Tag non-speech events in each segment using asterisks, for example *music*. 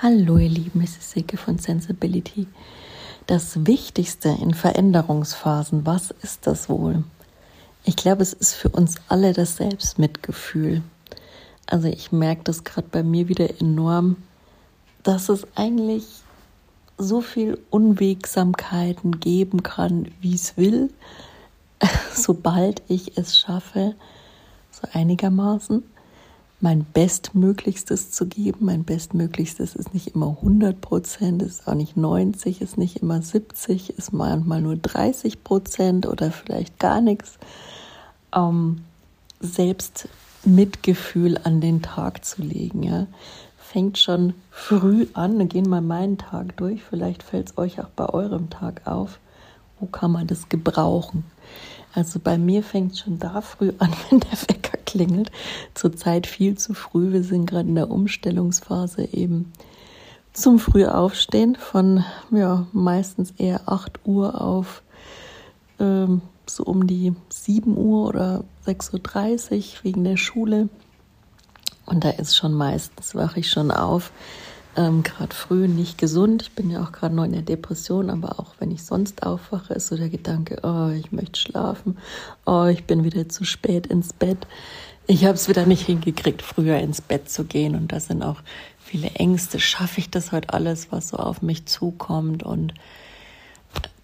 Hallo ihr Lieben, es ist Silke von Sensibility. Das Wichtigste in Veränderungsphasen, was ist das wohl? Ich glaube, es ist für uns alle das Selbstmitgefühl. Also ich merke das gerade bei mir wieder enorm, dass es eigentlich so viel Unwegsamkeiten geben kann, wie es will, *laughs* sobald ich es schaffe, so einigermaßen mein Bestmöglichstes zu geben. Mein Bestmöglichstes ist nicht immer 100 Prozent, ist auch nicht 90, ist nicht immer 70, ist manchmal nur 30 Prozent oder vielleicht gar nichts. Ähm, selbst Mitgefühl an den Tag zu legen, ja. Fängt schon früh an, gehen wir meinen Tag durch, vielleicht fällt es euch auch bei eurem Tag auf. Wo kann man das gebrauchen? Also bei mir fängt schon da früh an, *laughs* wenn der Wecker klingelt. Zurzeit viel zu früh. Wir sind gerade in der Umstellungsphase eben zum Frühaufstehen von ja, meistens eher 8 Uhr auf ähm, so um die 7 Uhr oder 6.30 Uhr wegen der Schule. Und da ist schon meistens, wache ich schon auf, ähm, gerade früh nicht gesund. Ich bin ja auch gerade noch in der Depression, aber auch wenn ich sonst aufwache, ist so der Gedanke, oh, ich möchte schlafen, oh, ich bin wieder zu spät ins Bett. Ich habe es wieder nicht hingekriegt, früher ins Bett zu gehen und da sind auch viele Ängste. Schaffe ich das heute alles, was so auf mich zukommt und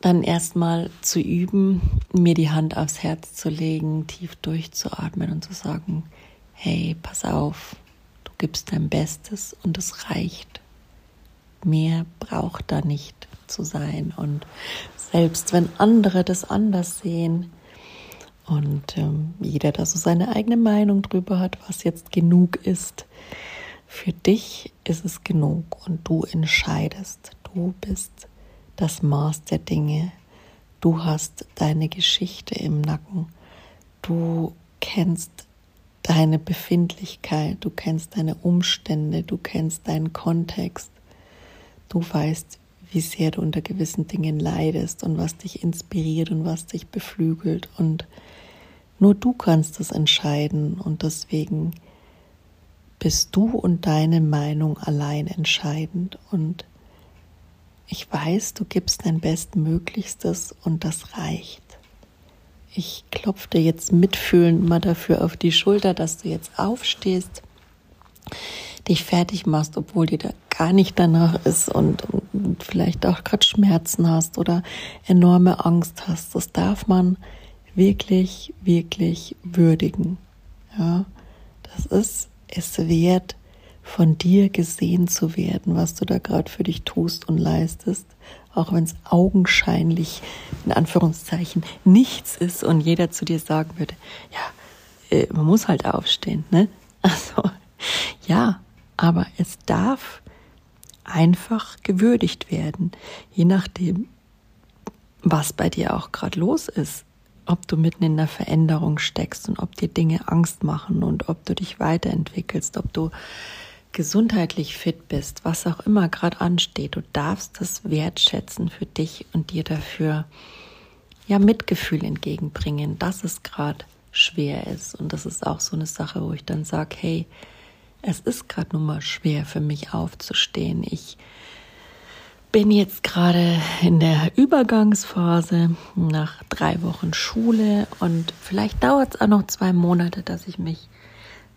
dann erstmal zu üben, mir die Hand aufs Herz zu legen, tief durchzuatmen und zu sagen, hey, pass auf, du gibst dein Bestes und es reicht mehr braucht da nicht zu sein. Und selbst wenn andere das anders sehen und ähm, jeder da so seine eigene Meinung drüber hat, was jetzt genug ist, für dich ist es genug und du entscheidest. Du bist das Maß der Dinge. Du hast deine Geschichte im Nacken. Du kennst deine Befindlichkeit, du kennst deine Umstände, du kennst deinen Kontext. Du weißt, wie sehr du unter gewissen Dingen leidest und was dich inspiriert und was dich beflügelt. Und nur du kannst das entscheiden und deswegen bist du und deine Meinung allein entscheidend. Und ich weiß, du gibst dein Bestmöglichstes und das reicht. Ich klopfe dir jetzt mitfühlend mal dafür auf die Schulter, dass du jetzt aufstehst, dich fertig machst, obwohl dir da gar nicht danach ist und, und vielleicht auch gerade Schmerzen hast oder enorme Angst hast. Das darf man wirklich, wirklich würdigen. Ja, das ist es wert, von dir gesehen zu werden, was du da gerade für dich tust und leistest, auch wenn es augenscheinlich in Anführungszeichen nichts ist und jeder zu dir sagen würde, ja, äh, man muss halt aufstehen, ne? *laughs* Also ja, aber es darf einfach gewürdigt werden, je nachdem, was bei dir auch gerade los ist. Ob du mitten in der Veränderung steckst und ob dir Dinge Angst machen und ob du dich weiterentwickelst, ob du gesundheitlich fit bist, was auch immer gerade ansteht. Du darfst das wertschätzen für dich und dir dafür ja Mitgefühl entgegenbringen, dass es gerade schwer ist. Und das ist auch so eine Sache, wo ich dann sage, hey, es ist gerade nun mal schwer für mich aufzustehen. Ich bin jetzt gerade in der Übergangsphase nach drei Wochen Schule und vielleicht dauert es auch noch zwei Monate, dass ich mich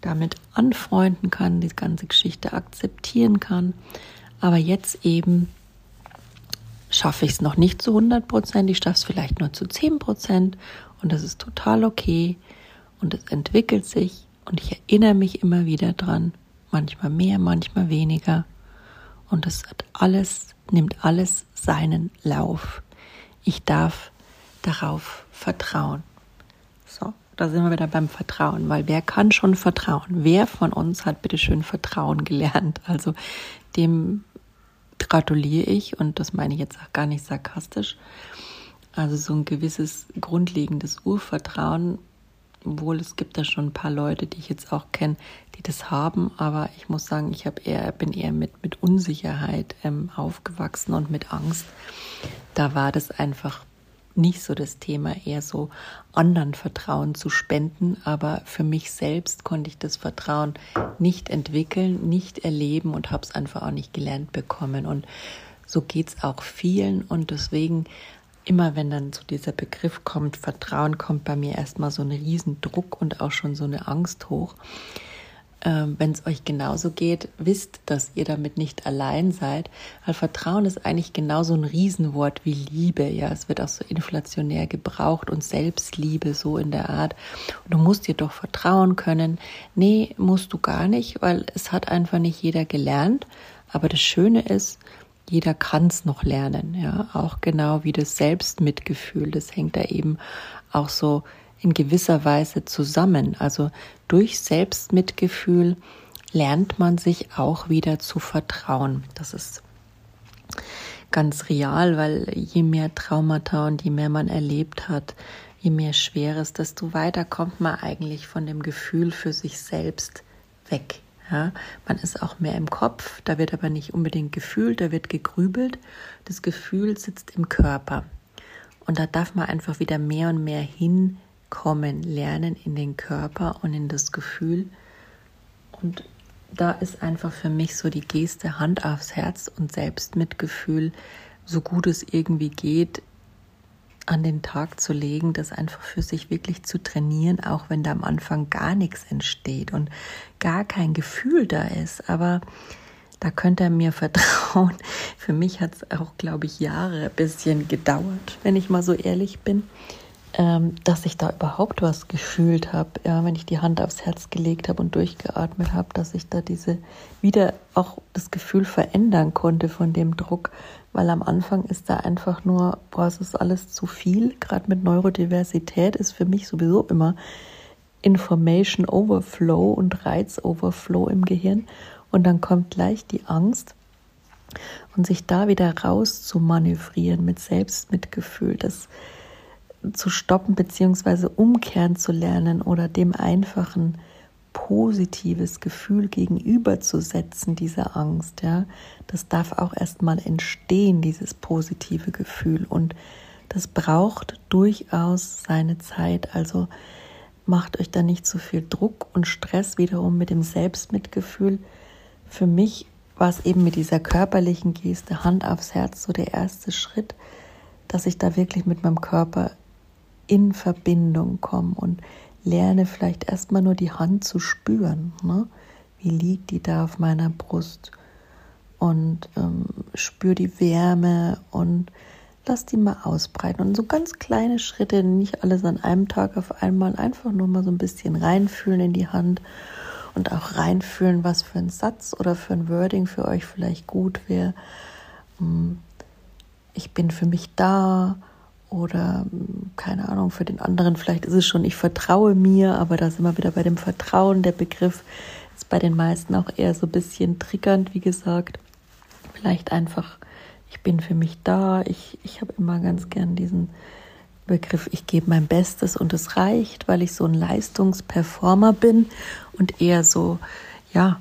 damit anfreunden kann, die ganze Geschichte akzeptieren kann. Aber jetzt eben schaffe ich es noch nicht zu 100 Prozent, ich schaffe es vielleicht nur zu 10 Prozent und das ist total okay und es entwickelt sich und ich erinnere mich immer wieder dran, manchmal mehr, manchmal weniger. Und es hat alles, nimmt alles seinen Lauf. Ich darf darauf vertrauen. So, da sind wir wieder beim Vertrauen, weil wer kann schon vertrauen? Wer von uns hat bitte schön Vertrauen gelernt? Also dem gratuliere ich und das meine ich jetzt auch gar nicht sarkastisch. Also so ein gewisses grundlegendes Urvertrauen wohl, es gibt da schon ein paar Leute, die ich jetzt auch kenne, die das haben, aber ich muss sagen, ich habe eher, bin eher mit, mit Unsicherheit ähm, aufgewachsen und mit Angst. Da war das einfach nicht so das Thema, eher so anderen Vertrauen zu spenden. Aber für mich selbst konnte ich das Vertrauen nicht entwickeln, nicht erleben und habe es einfach auch nicht gelernt bekommen. Und so geht es auch vielen. Und deswegen, immer wenn dann so dieser Begriff kommt, Vertrauen, kommt bei mir erstmal so ein Riesendruck und auch schon so eine Angst hoch. Ähm, wenn es euch genauso geht, wisst, dass ihr damit nicht allein seid. Weil Vertrauen ist eigentlich genauso ein Riesenwort wie Liebe. Ja, es wird auch so inflationär gebraucht und Selbstliebe so in der Art. Und du musst dir doch vertrauen können. Nee, musst du gar nicht, weil es hat einfach nicht jeder gelernt. Aber das Schöne ist, jeder kann es noch lernen. Ja, auch genau wie das Selbstmitgefühl. Das hängt da eben auch so in gewisser Weise zusammen. Also durch Selbstmitgefühl lernt man sich auch wieder zu vertrauen. Das ist ganz real, weil je mehr Traumata und je mehr man erlebt hat, je mehr Schweres, desto weiter kommt man eigentlich von dem Gefühl für sich selbst weg. Ja, man ist auch mehr im Kopf, da wird aber nicht unbedingt gefühlt, da wird gegrübelt. Das Gefühl sitzt im Körper. Und da darf man einfach wieder mehr und mehr hin kommen, lernen in den Körper und in das Gefühl. Und da ist einfach für mich so die Geste Hand aufs Herz und Selbstmitgefühl, so gut es irgendwie geht, an den Tag zu legen, das einfach für sich wirklich zu trainieren, auch wenn da am Anfang gar nichts entsteht und gar kein Gefühl da ist. Aber da könnt ihr mir *laughs* vertrauen. Für mich hat es auch, glaube ich, Jahre ein bisschen gedauert, wenn ich mal so ehrlich bin ähm, dass ich da überhaupt was gefühlt habe, ja, wenn ich die Hand aufs Herz gelegt habe und durchgeatmet habe, dass ich da diese wieder auch das Gefühl verändern konnte von dem Druck, weil am Anfang ist da einfach nur, boah, es ist alles zu viel. Gerade mit Neurodiversität ist für mich sowieso immer Information Overflow und Reiz Overflow im Gehirn. Und dann kommt gleich die Angst. Und sich da wieder raus zu manövrieren mit Selbstmitgefühl, das zu stoppen bzw. umkehren zu lernen oder dem einfachen positives Gefühl gegenüberzusetzen, dieser Angst, ja, das darf auch erstmal entstehen, dieses positive Gefühl. Und das braucht durchaus seine Zeit. Also macht euch da nicht zu so viel Druck und Stress wiederum mit dem Selbstmitgefühl. Für mich war es eben mit dieser körperlichen Geste, Hand aufs Herz, so der erste Schritt, dass ich da wirklich mit meinem Körper in Verbindung komme und lerne vielleicht erstmal nur die Hand zu spüren. Ne? Wie liegt die da auf meiner Brust? Und ähm, spür die Wärme und lass die mal ausbreiten. Und so ganz kleine Schritte, nicht alles an einem Tag auf einmal, einfach nur mal so ein bisschen reinfühlen in die Hand und auch reinfühlen, was für ein Satz oder für ein Wording für euch vielleicht gut wäre. Hm, ich bin für mich da oder keine Ahnung, für den anderen vielleicht ist es schon, ich vertraue mir, aber da sind wir wieder bei dem Vertrauen. Der Begriff ist bei den meisten auch eher so ein bisschen triggernd, wie gesagt. Vielleicht einfach, ich bin für mich da. Ich, ich habe immer ganz gern diesen Begriff, ich gebe mein Bestes und es reicht, weil ich so ein Leistungsperformer bin und eher so, ja,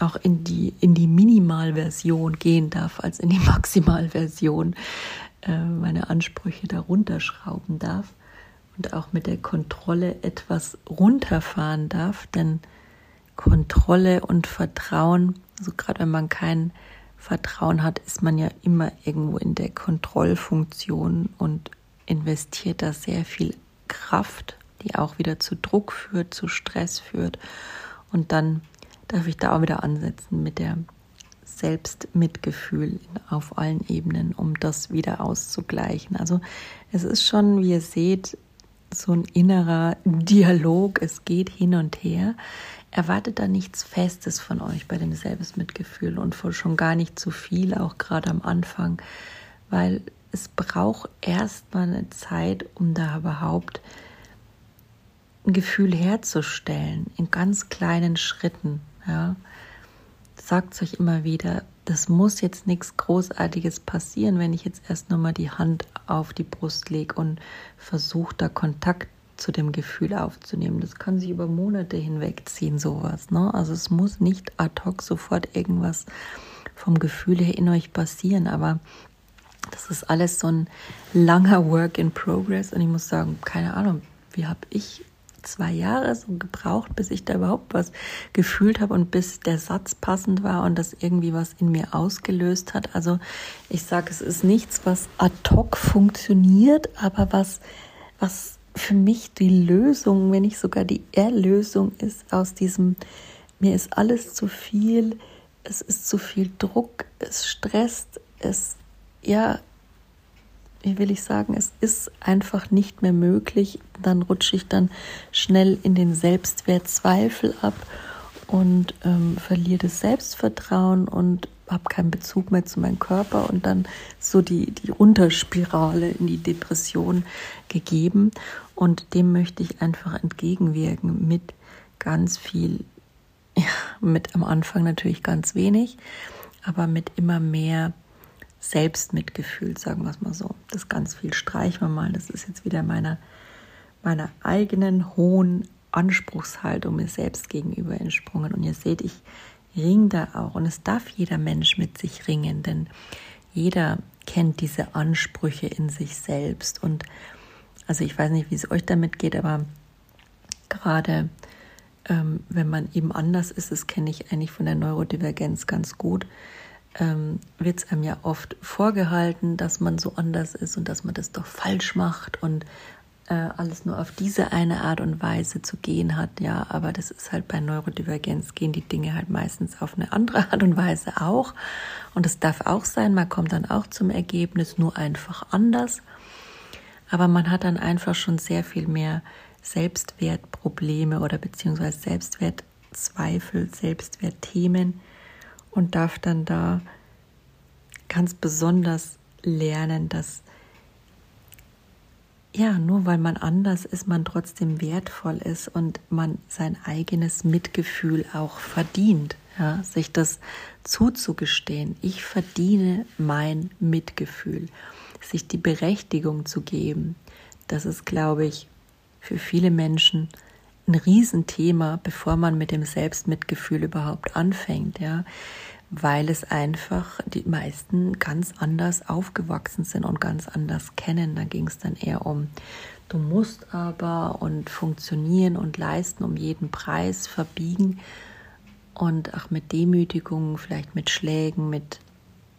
auch in die, in die Minimalversion gehen darf, als in die *laughs* Maximalversion. Äh, meine Ansprüche darunter schrauben darf und auch mit der Kontrolle etwas runterfahren darf, denn Kontrolle und Vertrauen, also gerade wenn man kein Vertrauen hat, ist man ja immer irgendwo in der Kontrollfunktion und investiert da sehr viel Kraft, die auch wieder zu Druck führt, zu Stress führt. Und dann darf ich da auch wieder ansetzen mit der Selbstmitgefühl auf allen Ebenen, um das wieder auszugleichen. Also es ist schon, wie ihr seht, so ein innerer Dialog. Es geht hin und her. Erwartet da nichts Festes von euch bei dem Selbstmitgefühl und schon gar nicht zu viel, auch gerade am Anfang, weil es braucht erstmal eine Zeit, um da überhaupt ein Gefühl herzustellen, in ganz kleinen Schritten. Ja sagt euch immer wieder, das muss jetzt nichts Großartiges passieren, wenn ich jetzt erst nur mal die Hand auf die Brust lege und versuche, da Kontakt zu dem Gefühl aufzunehmen. Das kann sich über Monate hinwegziehen, sowas. Ne? Also es muss nicht ad hoc sofort irgendwas vom Gefühl her in euch passieren, aber Das ist alles so ein langer Work in Progress und ich muss sagen, keine Ahnung, wie habe ich zwei Jahre so gebraucht, bis ich da überhaupt was gefühlt habe und bis der Satz passend war und das irgendwie was in mir ausgelöst hat. Also ich sage, es ist nichts, was ad hoc funktioniert, aber was, was für mich die Lösung, wenn nicht sogar die Erlösung ist aus diesem, mir ist alles zu viel, es ist zu viel Druck, es stresst, es, ja, wie will ich sagen, es ist einfach nicht mehr möglich. Dann rutsche ich dann schnell in den Selbstwertzweifel ab und ähm, verliere das Selbstvertrauen und habe keinen Bezug mehr zu meinem Körper und dann so die, die Runterspirale in die Depression gegeben. Und dem möchte ich einfach entgegenwirken mit ganz viel, ja, mit am Anfang natürlich ganz wenig, aber mit immer mehr Selbstmitgefühl, sagen wir es mal so. Das ganz viel streichen wir mal. Das ist jetzt wieder meiner, meiner eigenen hohen Anspruchshaltung mir selbst gegenüber entsprungen. Und ihr seht, ich ringe da auch. Und es darf jeder Mensch mit sich ringen, denn jeder kennt diese Ansprüche in sich selbst. Und also ich weiß nicht, wie es euch damit geht, aber gerade ähm, wenn man eben anders ist, das kenne ich eigentlich von der Neurodivergenz ganz gut, ähm, wird es einem ja oft vorgehalten, dass man so anders ist und dass man das doch falsch macht und äh, alles nur auf diese eine Art und Weise zu gehen hat. Ja, aber das ist halt bei Neurodivergenz gehen die Dinge halt meistens auf eine andere *laughs* Art und Weise auch. Und es darf auch sein, man kommt dann auch zum Ergebnis, nur einfach anders. Aber man hat dann einfach schon sehr viel mehr Selbstwertprobleme oder beziehungsweise Selbstwertzweifel, Selbstwertthemen und darf dann da ganz besonders lernen, dass ja, nur weil man anders ist, man trotzdem wertvoll ist und man sein eigenes Mitgefühl auch verdient, ja, sich das zuzugestehen. Ich verdiene mein Mitgefühl, sich die Berechtigung zu geben. Das ist, glaube ich, für viele Menschen ein Riesenthema, bevor man mit dem Selbstmitgefühl überhaupt anfängt, ja, weil es einfach die meisten ganz anders aufgewachsen sind und ganz anders kennen. Da ging es dann eher um, du musst aber und funktionieren und leisten um jeden Preis, verbiegen und auch mit Demütigung, vielleicht mit Schlägen, mit,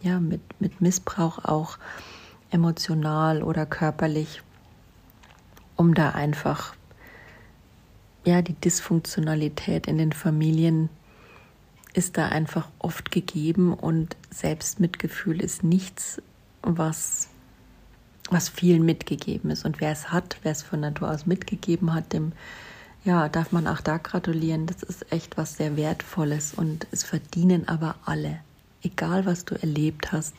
ja, mit, mit Missbrauch auch emotional oder körperlich, um da einfach ja, die Dysfunktionalität in den Familien ist da einfach oft gegeben und Selbstmitgefühl ist nichts, was, was vielen mitgegeben ist. Und wer es hat, wer es von Natur aus mitgegeben hat, dem ja, darf man auch da gratulieren. Das ist echt was sehr Wertvolles und es verdienen aber alle. Egal was du erlebt hast,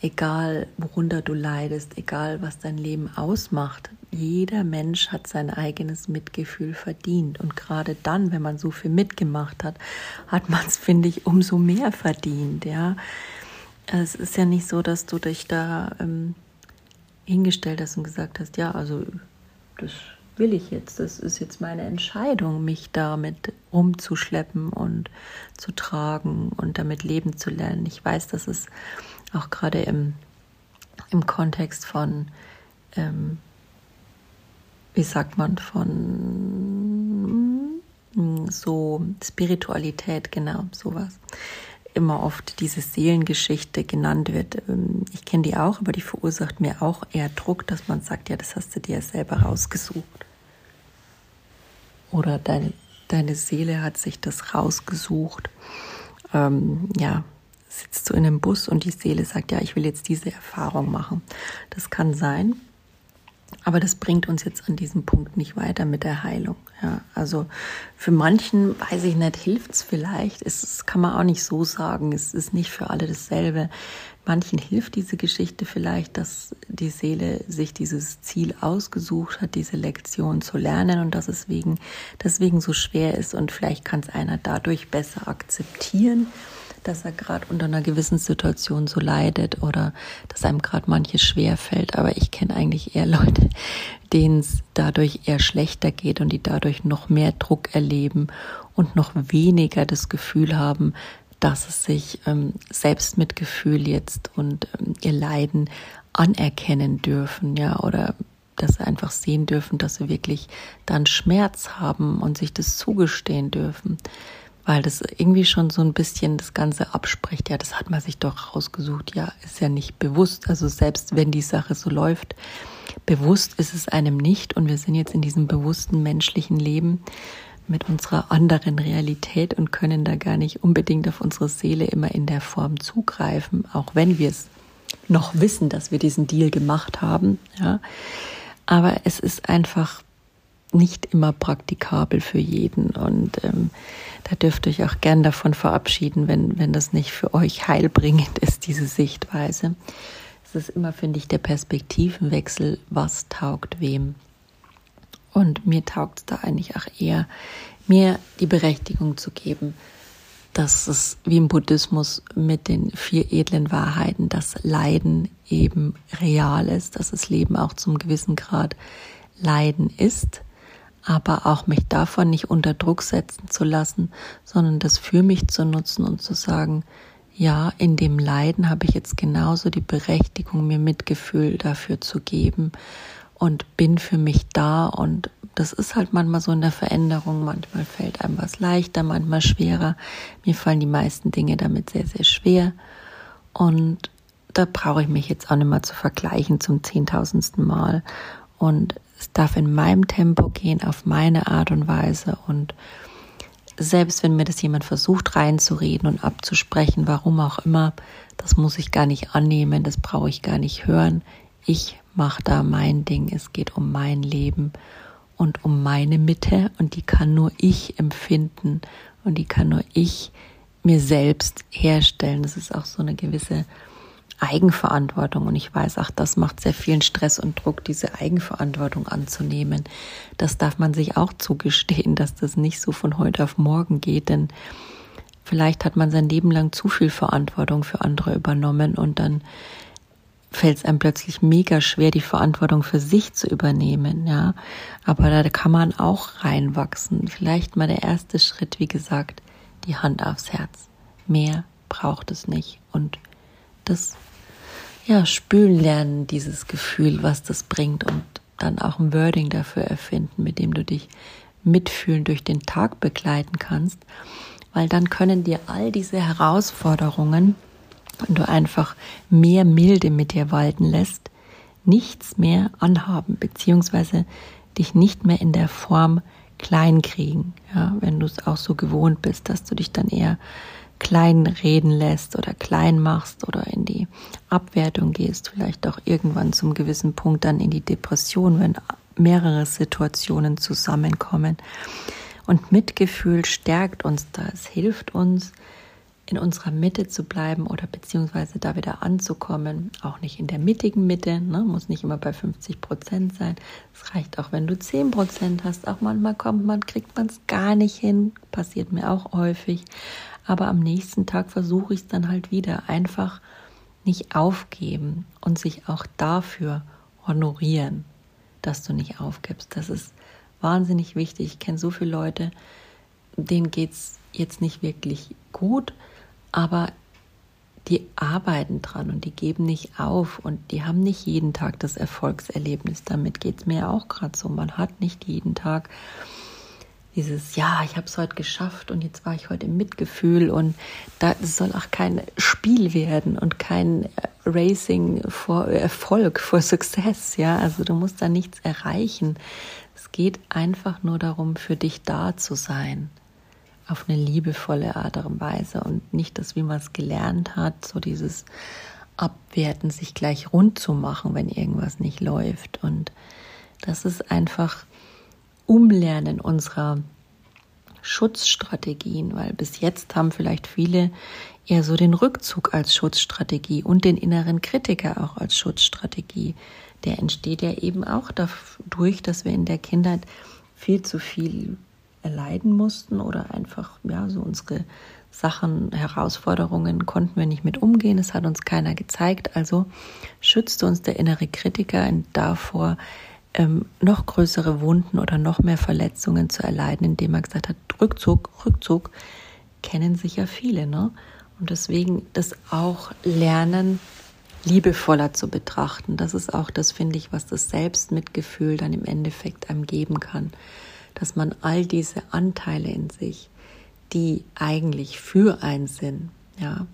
egal worunter du leidest, egal was dein Leben ausmacht, jeder Mensch hat sein eigenes Mitgefühl verdient. Und gerade dann, wenn man so viel mitgemacht hat, hat man es, finde ich, umso mehr verdient. Ja, es ist ja nicht so, dass du dich da ähm, hingestellt hast und gesagt hast, ja, also das will ich jetzt. Das ist jetzt meine Entscheidung, mich damit rumzuschleppen und zu tragen und damit leben zu lernen. Ich weiß, dass es auch gerade im, im Kontext von ähm, wie sagt man, von hm, so Spiritualität, genau, sowas. Immer oft diese Seelengeschichte genannt wird. Ähm, ich kenne die auch, aber die verursacht mir auch eher Druck, dass man sagt, ja, das hast du dir selber rausgesucht. Oder deine, deine Seele hat sich das rausgesucht. Ähm, ja, sitzt du in einem Bus und die Seele sagt, ja, ich will jetzt diese Erfahrung machen. Das kann sein. Aber das bringt uns jetzt an diesem Punkt nicht weiter mit der Heilung. Ja, also für manchen, weiß ich nicht, hilft es vielleicht. Es kann man auch nicht so sagen. Es ist nicht für alle dasselbe. Manchen hilft diese Geschichte vielleicht, dass die Seele sich dieses Ziel ausgesucht hat, diese Lektion zu lernen und dass es wegen, deswegen so schwer ist. Und vielleicht kann es einer dadurch besser akzeptieren dass er gerade unter einer gewissen Situation so leidet oder dass einem gerade manches schwer fällt. Aber ich kenne eigentlich eher Leute, denen es dadurch eher schlechter geht und die dadurch noch mehr Druck erleben und noch weniger das Gefühl haben, dass es sich ähm, Selbstmitgefühl jetzt und ähm, ihr Leiden anerkennen dürfen, ja, oder dass sie einfach sehen dürfen, dass sie wirklich dann Schmerz haben und sich das zugestehen dürfen. Weil das irgendwie schon so ein bisschen das Ganze abspricht. Ja, das hat man sich doch rausgesucht. Ja, ist ja nicht bewusst. Also selbst wenn die Sache so läuft, bewusst ist es einem nicht. Und wir sind jetzt in diesem bewussten menschlichen Leben mit unserer anderen Realität und können da gar nicht unbedingt auf unsere Seele immer in der Form zugreifen, auch wenn wir es noch wissen, dass wir diesen Deal gemacht haben. Ja. Aber es ist einfach nicht immer praktikabel für jeden und ähm, da dürft ihr euch auch gern davon verabschieden, wenn, wenn das nicht für euch heilbringend *laughs* ist, diese Sichtweise. Es ist immer, finde ich, der Perspektivenwechsel, was taugt wem. Und mir taugt es da eigentlich auch eher, mir die Berechtigung zu geben, dass es wie im Buddhismus mit den vier edlen Wahrheiten, das Leiden eben real ist, dass das Leben auch zum gewissen Grad Leiden ist, aber auch mich davon nicht unter Druck setzen zu lassen, sondern das für mich zu nutzen und zu sagen, ja, in dem Leiden habe ich jetzt genauso die Berechtigung, mir Mitgefühl dafür zu geben und bin für mich da und das ist halt manchmal so in der Veränderung. Manchmal fällt einem was leichter, manchmal schwerer. Mir fallen die meisten Dinge damit sehr, sehr schwer. Und da brauche ich mich jetzt auch nicht mehr zu vergleichen zum zehntausendsten Mal. Und es darf in meinem Tempo gehen, auf meine Art und Weise. Und selbst wenn mir das jemand versucht reinzureden und abzusprechen, warum auch immer, das muss ich gar nicht annehmen, das brauche ich gar nicht hören. Ich mache da mein Ding, es geht um mein Leben und um meine Mitte und die kann nur ich empfinden und die kann nur ich mir selbst herstellen. Das ist auch so eine gewisse Eigenverantwortung und ich weiß, auch das macht sehr vielen Stress und Druck, diese Eigenverantwortung anzunehmen. Das darf man sich auch zugestehen, *laughs* dass das nicht so von heute auf morgen geht, denn vielleicht hat man sein Leben lang zu viel Verantwortung für andere übernommen und dann fällt es einem plötzlich mega schwer, die Verantwortung für sich zu übernehmen, ja. Aber da kann man auch reinwachsen. Vielleicht mal der erste Schritt, wie gesagt, die Hand aufs Herz. Mehr braucht es nicht. Und das, ja, spülen lernen, dieses Gefühl, was das bringt und dann auch ein Wording dafür erfinden, mit dem du dich mitfühlen durch den Tag begleiten kannst. Weil dann können dir all diese Herausforderungen, wenn du einfach mehr Milde mit dir walten lässt, nichts mehr anhaben, beziehungsweise dich nicht mehr in der Form klein kriegen. Ja, wenn du es auch so gewohnt bist, dass du dich dann eher klein reden lässt oder klein machst oder in die Abwertung gehst, vielleicht auch irgendwann zum gewissen Punkt dann in die Depression, wenn mehrere Situationen zusammenkommen. Und Mitgefühl stärkt uns da, es hilft uns, in unserer Mitte zu bleiben oder beziehungsweise da wieder anzukommen. Auch nicht in der mittigen Mitte, ne? muss nicht immer bei 50 Prozent sein. Es reicht auch, wenn du 10 Prozent hast. Auch manchmal kommt man, kriegt man es gar nicht hin. Passiert mir auch häufig. Aber am nächsten Tag versuche ich es dann halt wieder. Einfach nicht aufgeben und sich auch dafür honorieren, dass du nicht aufgibst. Das ist wahnsinnig wichtig. Ich kenne so viele Leute, denen geht es jetzt nicht wirklich gut, aber die arbeiten dran und die geben nicht auf und die haben nicht jeden Tag das Erfolgserlebnis. Damit geht es mir auch gerade so. Man hat nicht jeden Tag dieses, ja, ich habe es heute geschafft und jetzt war ich heute im Mitgefühl und da soll auch kein Spiel werden und kein äh, Racing vor Erfolg, *laughs* vor Success, ja. Also du musst da nichts erreichen. Es geht einfach nur darum, für dich da zu sein auf eine liebevolle Art und Weise und nicht das, wie man es gelernt hat, so dieses Abwerten, sich gleich rund zu machen, wenn irgendwas nicht läuft. Und das ist einfach Umlernen unserer Schutzstrategien, weil bis jetzt haben vielleicht viele eher so den Rückzug als Schutzstrategie und den inneren Kritiker auch als Schutzstrategie. Der entsteht ja eben auch dadurch, dass wir in der Kindheit viel zu viel erleiden mussten oder einfach, ja, so unsere Sachen, Herausforderungen konnten wir nicht mit umgehen. Es hat uns keiner gezeigt. Also schützte uns der innere Kritiker davor, ähm, noch größere Wunden oder noch mehr Verletzungen zu erleiden, indem er gesagt hat, Rückzug, Rückzug, kennen sicher viele, ne? Und deswegen das auch lernen, liebevoller zu betrachten. Das ist auch das, finde ich, was das Selbstmitgefühl dann im Endeffekt einem geben kann. Dass man all diese Anteile in sich, die eigentlich für einen sind, ja,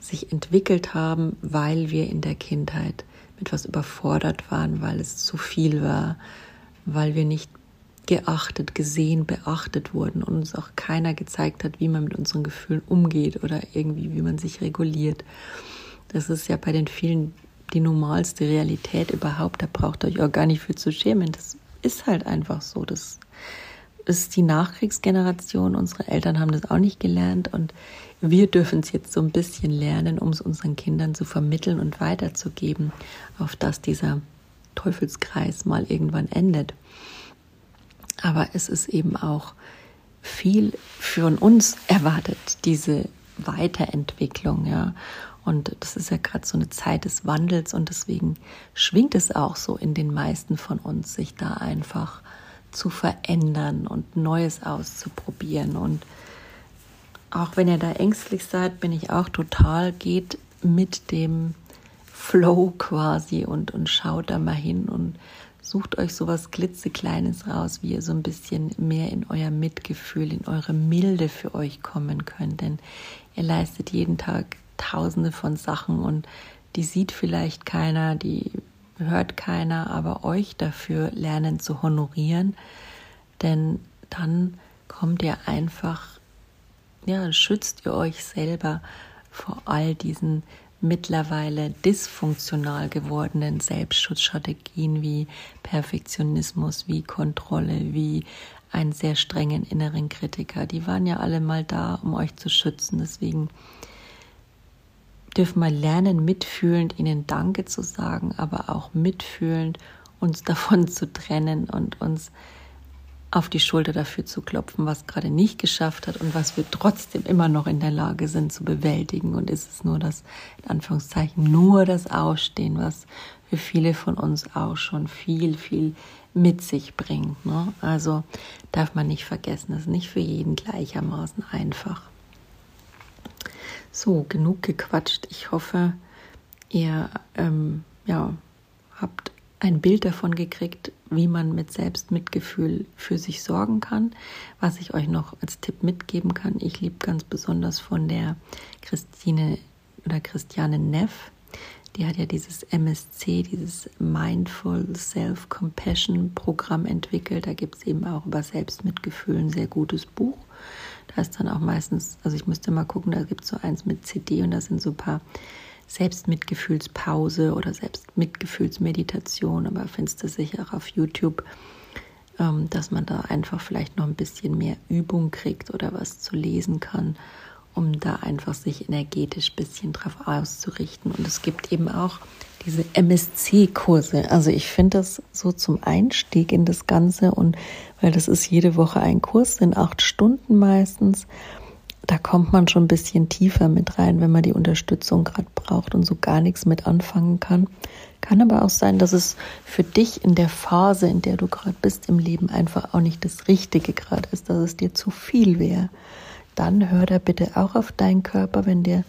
sich entwickelt haben, weil wir in der Kindheit mit was überfordert waren, weil es zu viel war, weil wir nicht geachtet, gesehen, beachtet wurden und uns auch keiner gezeigt hat, wie man mit unseren Gefühlen umgeht oder irgendwie, wie man sich reguliert. Das ist ja bei den vielen die normalste Realität überhaupt. Da braucht ihr euch auch gar nicht für zu schämen. Das ist halt einfach so. Das ist die Nachkriegsgeneration. Unsere Eltern haben das auch nicht gelernt und wir dürfen es jetzt so ein bisschen lernen, um es unseren Kindern zu vermitteln und weiterzugeben, auf dass dieser Teufelskreis mal irgendwann endet. Aber es ist eben auch viel von uns erwartet, diese Weiterentwicklung, ja. Und das ist ja gerade so eine Zeit des Wandels und deswegen schwingt es auch so in den meisten von uns, sich da einfach zu verändern und Neues auszuprobieren. Und auch wenn ihr da ängstlich seid, bin ich auch total, geht mit dem Flow quasi und, und schaut da mal hin und sucht euch so was klitzekleines raus, wie ihr so ein bisschen mehr in euer Mitgefühl, in eure Milde für euch kommen könnt. Denn ihr leistet jeden Tag tausende von Sachen und die sieht vielleicht keiner, die hört keiner, aber euch dafür lernen zu honorieren, denn dann kommt ihr einfach, ja, schützt ihr euch selber vor all diesen mittlerweile dysfunktional gewordenen Selbstschutzstrategien wie Perfektionismus, wie Kontrolle, wie einen sehr strengen inneren Kritiker. Die waren ja alle mal da, um euch zu schützen. Deswegen dürfen wir lernen, mitfühlend ihnen Danke zu sagen, aber auch mitfühlend uns *laughs* davon zu trennen und uns auf die Schulter dafür zu klopfen, was gerade nicht geschafft hat und was wir trotzdem immer noch in der Lage sind zu bewältigen. Und ist es nur das, in Anführungszeichen, nur das Ausstehen, was für viele von uns auch schon viel, viel mit sich bringt. Ne? Also darf man nicht vergessen, das ist nicht für jeden gleichermaßen einfach. So, genug gequatscht. Ich hoffe, ihr ähm, ja, habt ein Bild davon gekriegt, wie man mit Selbstmitgefühl für sich sorgen kann. Was ich euch noch als Tipp mitgeben kann, ich liebe ganz besonders von der Christine oder Christiane Neff. Die hat ja dieses MSC, dieses Mindful Self-Compassion Programm entwickelt. Da gibt es eben auch über Selbstmitgefühl ein sehr gutes Buch. Da ist dann auch meistens, also ich müsste mal gucken, da gibt es so eins mit CD und da sind so ein paar Selbstmitgefühlspause oder Selbstmitgefühlsmeditation, aber findest du sicher auf YouTube, ähm, dass man da einfach vielleicht noch ein bisschen mehr Übung kriegt oder was zu lesen kann, um da einfach sich energetisch ein bisschen drauf auszurichten. Und es gibt eben auch diese MSC-Kurse. Also ich finde das so zum Einstieg in das Ganze und weil das ist jede Woche ein Kurs, sind acht Stunden meistens. Da kommt man schon ein bisschen tiefer mit rein, wenn man die Unterstützung gerade braucht und so gar nichts mit anfangen kann. Kann aber auch sein, dass es für dich in der Phase, in der du gerade bist im Leben, einfach auch nicht das Richtige gerade ist, dass es dir zu viel wäre. Dann hör da bitte auch auf deinen Körper, wenn dir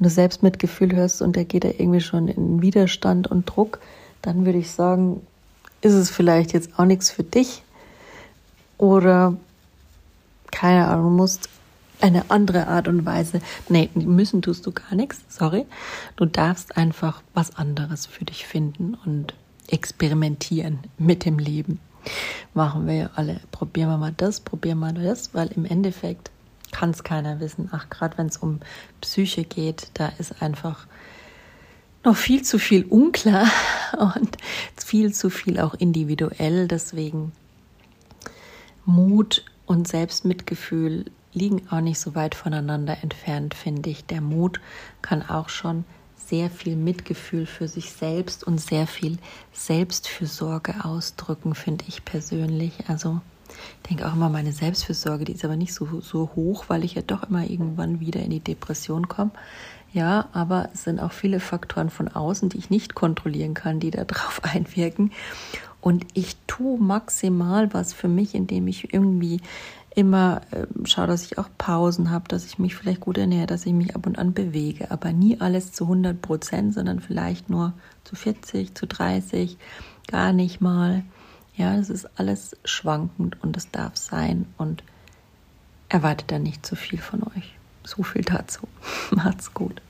wenn du selbst Mitgefühl hörst und der geht da irgendwie schon in Widerstand und Druck, dann würde ich sagen, ist es vielleicht jetzt auch nichts für dich. Oder keine Ahnung, musst eine andere Art und Weise. Nee, müssen tust du gar nichts, sorry. Du darfst einfach was anderes für dich finden und experimentieren mit dem Leben. Machen wir ja alle. Probieren wir mal das, probieren wir mal das, weil im Endeffekt kann es keiner wissen. Ach, gerade wenn es um Psyche geht, da ist einfach noch viel zu viel unklar *laughs* und viel zu viel auch individuell. Deswegen Mut und Selbstmitgefühl liegen auch nicht so weit voneinander entfernt, finde ich. Der Mut kann auch schon sehr viel Mitgefühl für sich selbst und sehr viel Selbstfürsorge ausdrücken, finde ich persönlich. Also ich denke auch immer, meine Selbstfürsorge, die ist aber nicht so, so hoch, weil ich ja doch immer irgendwann wieder in die Depression komme. Ja, aber es sind auch viele Faktoren von außen, die ich nicht kontrollieren kann, die darauf *laughs* einwirken. Und ich tue maximal was für mich, indem ich irgendwie immer äh, schaue, dass ich auch Pausen habe, dass ich mich vielleicht gut ernähre, dass ich mich ab und an bewege, aber nie alles zu 100 Prozent, sondern vielleicht nur zu 40, zu 30, gar nicht mal. Ja, das ist alles schwankend und es darf sein und erwartet dann nicht zu viel von euch. So viel dazu. *laughs* Macht's gut.